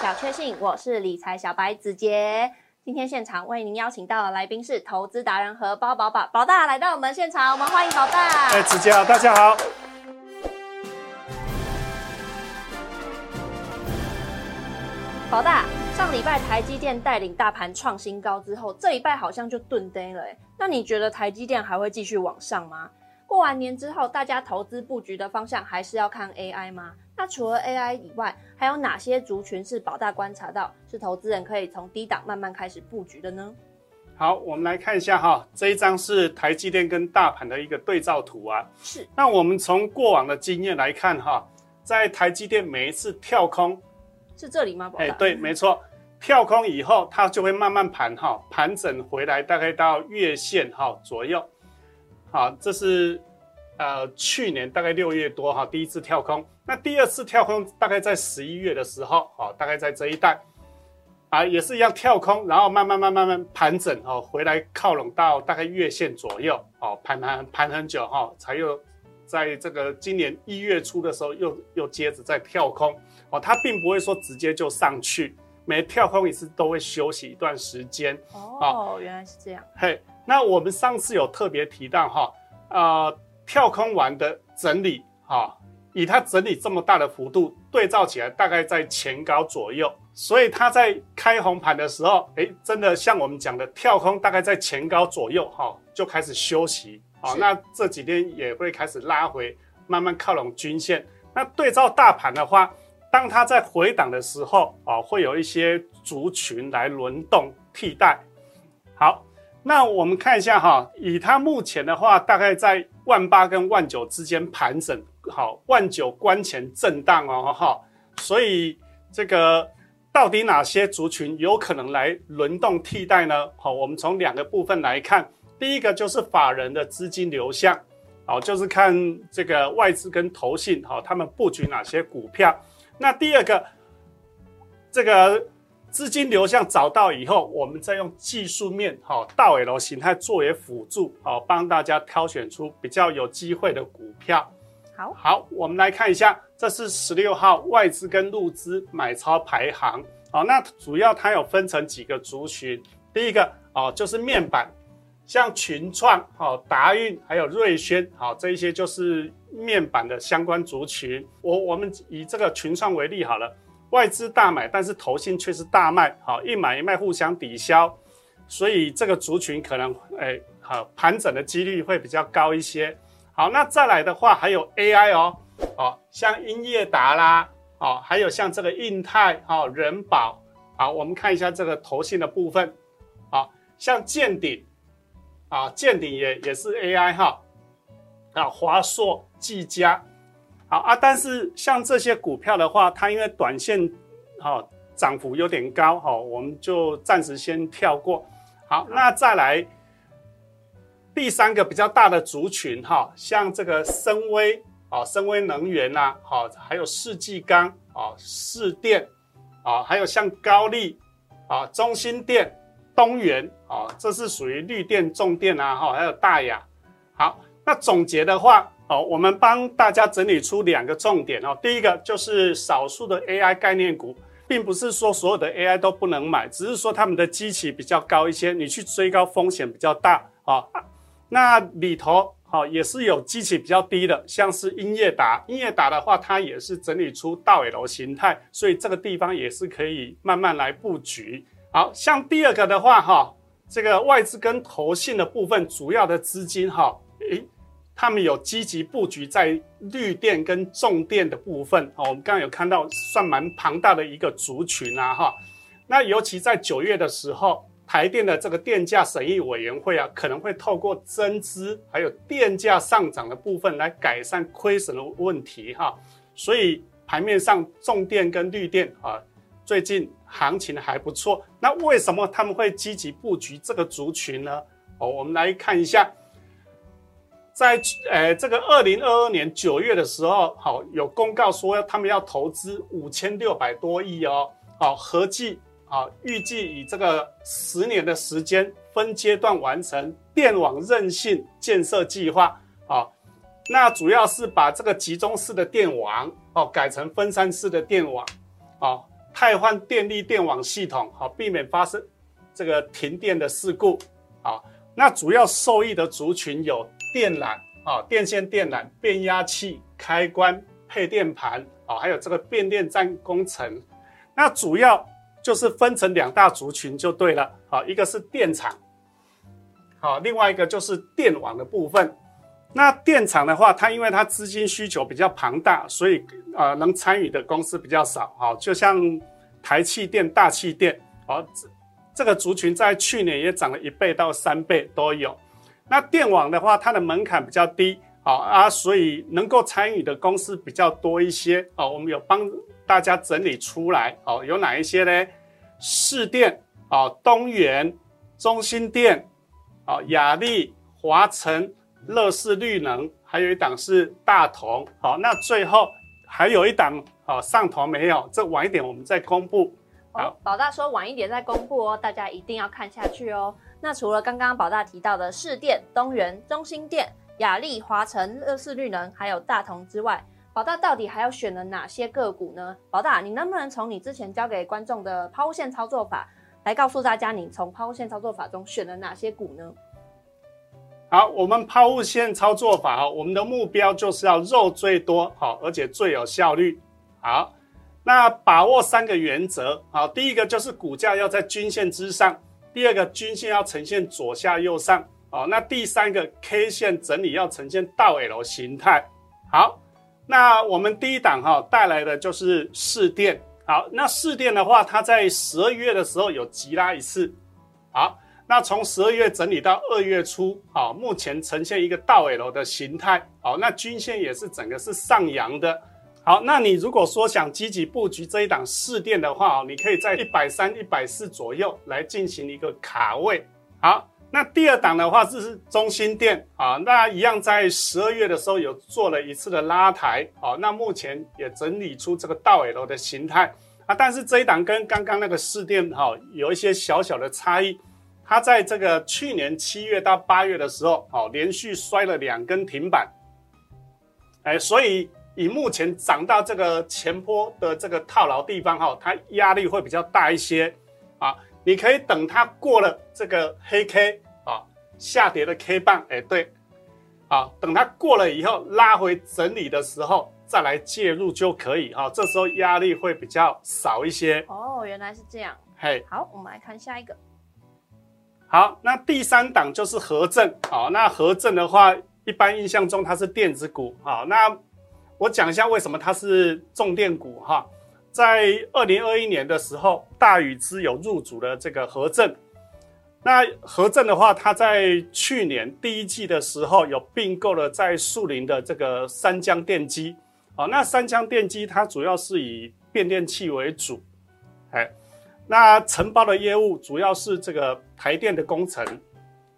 小确幸，我是理财小白子杰。今天现场为您邀请到的来宾是投资达人和包宝宝宝大来到我们现场，我们欢迎宝大。哎，子杰好，大家好。宝大，上礼拜台积电带领大盘创新高之后，这一拜好像就顿跌了。哎，那你觉得台积电还会继续往上吗？过完年之后，大家投资布局的方向还是要看 AI 吗？那除了 AI 以外，还有哪些族群是宝大观察到是投资人可以从低档慢慢开始布局的呢？好，我们来看一下哈，这一张是台积电跟大盘的一个对照图啊。是。那我们从过往的经验来看哈，在台积电每一次跳空。是这里吗？哎，对，没错，跳空以后，它就会慢慢盘哈，盘整回来，大概到月线哈左右。好，这是呃去年大概六月多哈，第一次跳空。那第二次跳空大概在十一月的时候，哦，大概在这一带，啊，也是一样跳空，然后慢慢慢慢慢盘整哦，回来靠拢到大概月线左右，哦，盘盘盘很久哈，才又在这个今年一月初的时候又又接着再跳空。哦，它并不会说直接就上去，每跳空一次都会休息一段时间。哦，原来是这样。嘿，那我们上次有特别提到哈，呃，跳空完的整理哈，以它整理这么大的幅度对照起来，大概在前高左右，所以它在开红盘的时候，哎，真的像我们讲的跳空大概在前高左右哈，就开始休息。好，那这几天也会开始拉回，慢慢靠拢均线。那对照大盘的话。当它在回档的时候，啊，会有一些族群来轮动替代。好，那我们看一下哈，以它目前的话，大概在万八跟万九之间盘整，好，万九关前震荡哦，哈，所以这个到底哪些族群有可能来轮动替代呢？好，我们从两个部分来看，第一个就是法人的资金流向，好，就是看这个外资跟投信，好，他们布局哪些股票。那第二个，这个资金流向找到以后，我们再用技术面哈倒 L 形态作为辅助，好帮大家挑选出比较有机会的股票。好，好，我们来看一下，这是十六号外资跟入资买超排行。好，那主要它有分成几个族群，第一个哦就是面板。像群创、好达运，还有瑞轩，好这一些就是面板的相关族群。我我们以这个群创为例好了，外资大买，但是投信却是大卖，好一买一卖互相抵消，所以这个族群可能哎好盘整的几率会比较高一些。好，那再来的话还有 AI 哦，哦像英业达啦，哦还有像这个印泰、哦人保，好我们看一下这个投信的部分，好像建鼎。啊，建鼎也也是 AI 哈，啊，华硕、技嘉，好啊，但是像这些股票的话，它因为短线哈涨幅有点高哈，我们就暂时先跳过。好，那再来第三个比较大的族群哈，像这个深威哦，深威能源呐，好，还有世纪钢哦，世电啊，还有像高丽啊，中心电。东元哦，这是属于绿电、重电啊，哈，还有大雅。好，那总结的话，好，我们帮大家整理出两个重点哦。第一个就是少数的 AI 概念股，并不是说所有的 AI 都不能买，只是说他们的基期比较高一些，你去追高风险比较大啊。那里头好也是有基期比较低的，像是英业达，英业达的话，它也是整理出倒 L 形态，所以这个地方也是可以慢慢来布局。好像第二个的话，哈，这个外资跟投信的部分，主要的资金，哈，诶，他们有积极布局在绿电跟重电的部分，哦，我们刚刚有看到，算蛮庞大的一个族群啊，哈，那尤其在九月的时候，台电的这个电价审议委员会啊，可能会透过增资还有电价上涨的部分来改善亏损的问题，哈，所以盘面上重电跟绿电啊。最近行情还不错，那为什么他们会积极布局这个族群呢？哦，我们来看一下，在呃这个二零二二年九月的时候，好有公告说他们要投资五千六百多亿哦，好合计啊预计以这个十年的时间分阶段完成电网韧性建设计划啊，那主要是把这个集中式的电网哦改成分散式的电网啊。汰换电力电网系统，好避免发生这个停电的事故。好，那主要受益的族群有电缆啊，电线电缆、变压器、开关、配电盘啊，还有这个变电站工程。那主要就是分成两大族群就对了。好，一个是电厂，好，另外一个就是电网的部分。那电厂的话，它因为它资金需求比较庞大，所以呃能参与的公司比较少。好，就像台气电、大气电，好，这个族群在去年也涨了一倍到三倍都有。那电网的话，它的门槛比较低，好啊，所以能够参与的公司比较多一些。哦，我们有帮大家整理出来，哦，有哪一些呢？市电，啊，东元、中心电，啊，雅力、华晨。乐视绿能，还有一档是大同，好，那最后还有一档，好上头没有，这晚一点我们再公布。好，宝大说晚一点再公布哦，大家一定要看下去哦。那除了刚刚宝大提到的市电、东元、中心电、雅丽、华晨、乐视绿能，还有大同之外，宝大到底还要选了哪些个股呢？宝大，你能不能从你之前教给观众的抛物线操作法来告诉大家，你从抛物线操作法中选了哪些股呢？好，我们抛物线操作法哈，我们的目标就是要肉最多好，而且最有效率。好，那把握三个原则好，第一个就是股价要在均线之上，第二个均线要呈现左下右上哦，那第三个 K 线整理要呈现倒 L 形态。好，那我们第一档哈带来的就是市电。好，那市电的话，它在十二月的时候有急拉一次。好。那从十二月整理到二月初，好，目前呈现一个倒 L 的形态，好，那均线也是整个是上扬的，好，那你如果说想积极布局这一档试电的话哦，你可以在一百三、一百四左右来进行一个卡位，好，那第二档的话这是中心电，啊，那一样在十二月的时候有做了一次的拉抬，好，那目前也整理出这个倒 L 的形态，啊，但是这一档跟刚刚那个试电，哈，有一些小小的差异。它在这个去年七月到八月的时候，哦，连续摔了两根停板，哎，所以以目前涨到这个前坡的这个套牢地方，哈，它压力会比较大一些，啊，你可以等它过了这个黑 K 啊下跌的 K 棒，哎，对，啊，等它过了以后拉回整理的时候再来介入就可以，哈，这时候压力会比较少一些。哦，原来是这样。嘿，好，我们来看下一个。好，那第三档就是和正。好，那和正的话，一般印象中它是电子股。好，那我讲一下为什么它是重电股哈。在二零二一年的时候，大禹之有入主了这个和正。那和正的话，它在去年第一季的时候有并购了在树林的这个三江电机。好，那三江电机它主要是以变电器为主，哎。那承包的业务主要是这个台电的工程，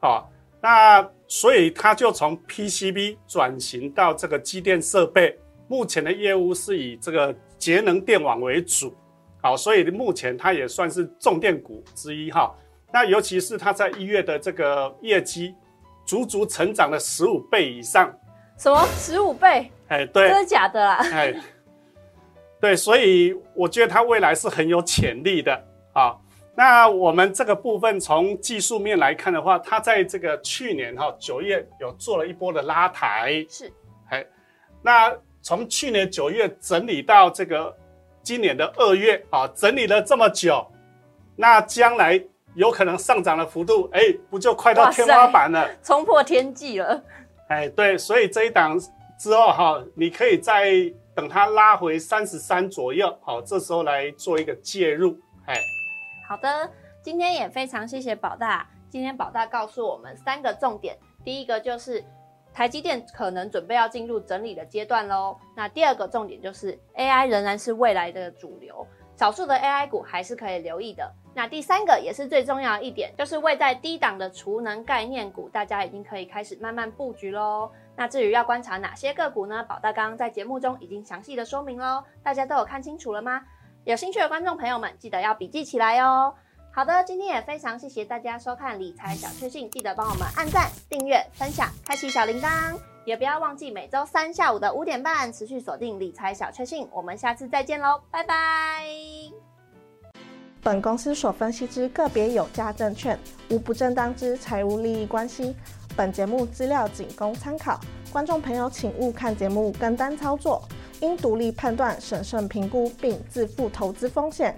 啊，那所以它就从 PCB 转型到这个机电设备，目前的业务是以这个节能电网为主，好，所以目前它也算是重电股之一哈。那尤其是它在一月的这个业绩，足足成长了十五倍以上。什么十五倍？哎，对，真的假的啦？哎，对，所以我觉得它未来是很有潜力的。啊，那我们这个部分从技术面来看的话，它在这个去年哈九月有做了一波的拉抬，是，哎，那从去年九月整理到这个今年的二月啊，整理了这么久，那将来有可能上涨的幅度，哎，不就快到天花板了，冲破天际了？哎，对，所以这一档之后哈，你可以再等它拉回三十三左右，好，这时候来做一个介入，哎。好的，今天也非常谢谢宝大。今天宝大告诉我们三个重点，第一个就是台积电可能准备要进入整理的阶段喽。那第二个重点就是 AI 仍然是未来的主流，少数的 AI 股还是可以留意的。那第三个也是最重要一点，就是位在低档的储能概念股，大家已经可以开始慢慢布局喽。那至于要观察哪些个股呢？宝大刚刚在节目中已经详细的说明喽，大家都有看清楚了吗？有兴趣的观众朋友们，记得要笔记起来哦。好的，今天也非常谢谢大家收看《理财小确幸》，记得帮我们按赞、订阅、分享、开启小铃铛，也不要忘记每周三下午的五点半持续锁定《理财小确幸》，我们下次再见喽，拜拜。本公司所分析之个别有价证券，无不正当之财务利益关系。本节目资料仅供参考，观众朋友请勿看节目跟单操作，应独立判断、审慎评估并自负投资风险。